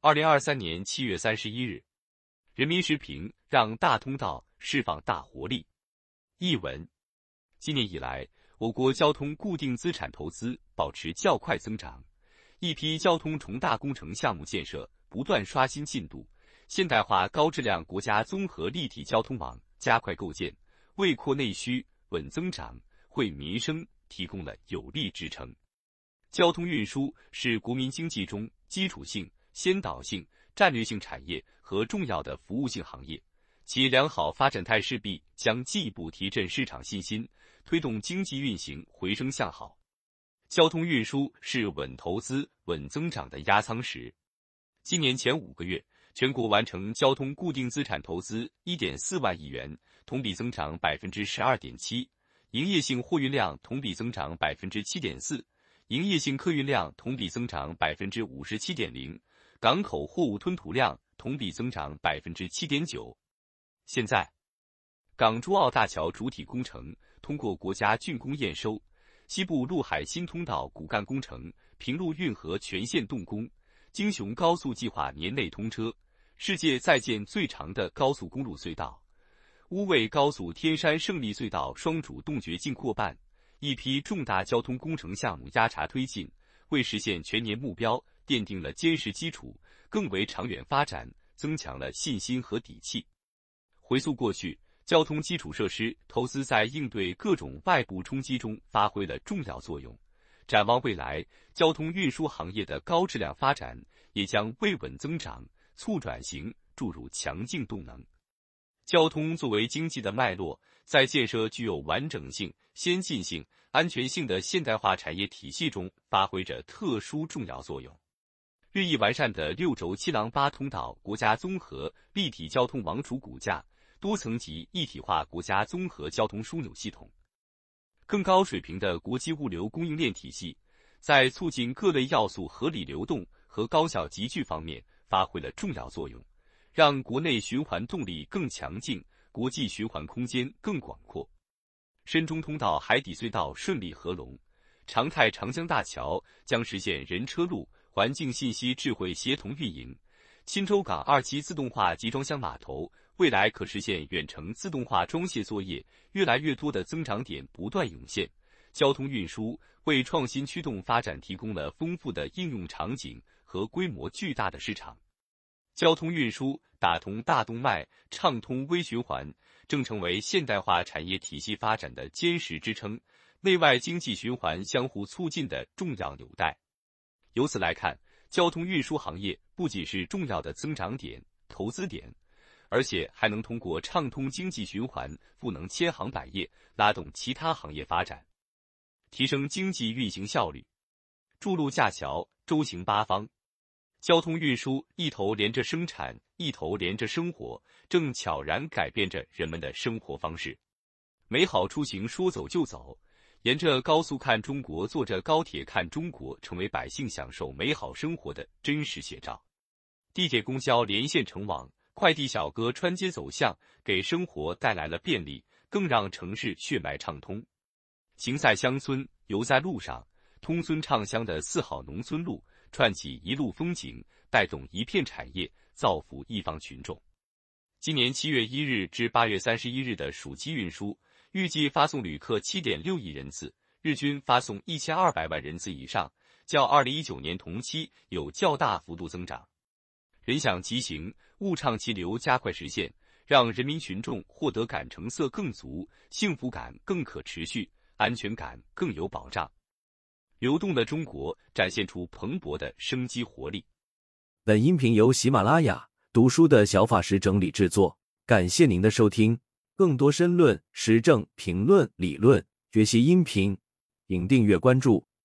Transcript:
二零二三年七月三十一日，人民时评让大通道释放大活力。译文：今年以来，我国交通固定资产投资保持较快增长，一批交通重大工程项目建设不断刷新进度，现代化高质量国家综合立体交通网加快构建，为扩内需、稳增长、惠民生提供了有力支撑。交通运输是国民经济中基础性、先导性、战略性产业和重要的服务性行业，其良好发展态势必将进一步提振市场信心，推动经济运行回升向好。交通运输是稳投资、稳增长的压舱石。今年前五个月，全国完成交通固定资产投资一点四万亿元，同比增长百分之十二点七，营业性货运量同比增长百分之七点四。营业性客运量同比增长百分之五十七点零，港口货物吞吐量同比增长百分之七点九。现在，港珠澳大桥主体工程通过国家竣工验收，西部陆海新通道骨干工程平陆运河全线动工，京雄高速计划年内通车，世界在建最长的高速公路隧道——乌卫高速天山胜利隧道双主动掘进扩办。一批重大交通工程项目压茬推进，为实现全年目标奠定了坚实基础，更为长远发展增强了信心和底气。回溯过去，交通基础设施投资在应对各种外部冲击中发挥了重要作用。展望未来，交通运输行业的高质量发展也将为稳增长、促转型注入强劲动能。交通作为经济的脉络。在建设具有完整性、先进性、安全性的现代化产业体系中发挥着特殊重要作用。日益完善的六轴七廊八通道国家综合立体交通网主骨架，多层级一体化国家综合交通枢纽系统，更高水平的国际物流供应链体系，在促进各类要素合理流动和高效集聚方面发挥了重要作用，让国内循环动力更强劲。国际循环空间更广阔，深中通道海底隧道顺利合龙，长泰长江大桥将实现人车路环境信息智慧协同运营，钦州港二期自动化集装箱码头未来可实现远程自动化装卸作业，越来越多的增长点不断涌现，交通运输为创新驱动发展提供了丰富的应用场景和规模巨大的市场。交通运输打通大动脉，畅通微循环，正成为现代化产业体系发展的坚实支撑，内外经济循环相互促进的重要纽带。由此来看，交通运输行业不仅是重要的增长点、投资点，而且还能通过畅通经济循环，赋能千行百业，拉动其他行业发展，提升经济运行效率。筑路架桥，周行八方。交通运输一头连着生产，一头连着生活，正悄然改变着人们的生活方式。美好出行说走就走，沿着高速看中国，坐着高铁看中国，成为百姓享受美好生活的真实写照。地铁、公交连线成网，快递小哥穿街走巷，给生活带来了便利，更让城市血脉畅通。行在乡村，游在路上，通村畅乡的四好农村路。串起一路风景，带动一片产业，造福一方群众。今年七月一日至八月三十一日的暑期运输，预计发送旅客七点六亿人次，日均发送一千二百万人次以上，较二零一九年同期有较大幅度增长。人享其行，物畅其流，加快实现，让人民群众获得感成色更足，幸福感更可持续，安全感更有保障。流动的中国展现出蓬勃的生机活力。本音频由喜马拉雅读书的小法师整理制作，感谢您的收听。更多申论、时政评论、理论学习音频，请订阅关注。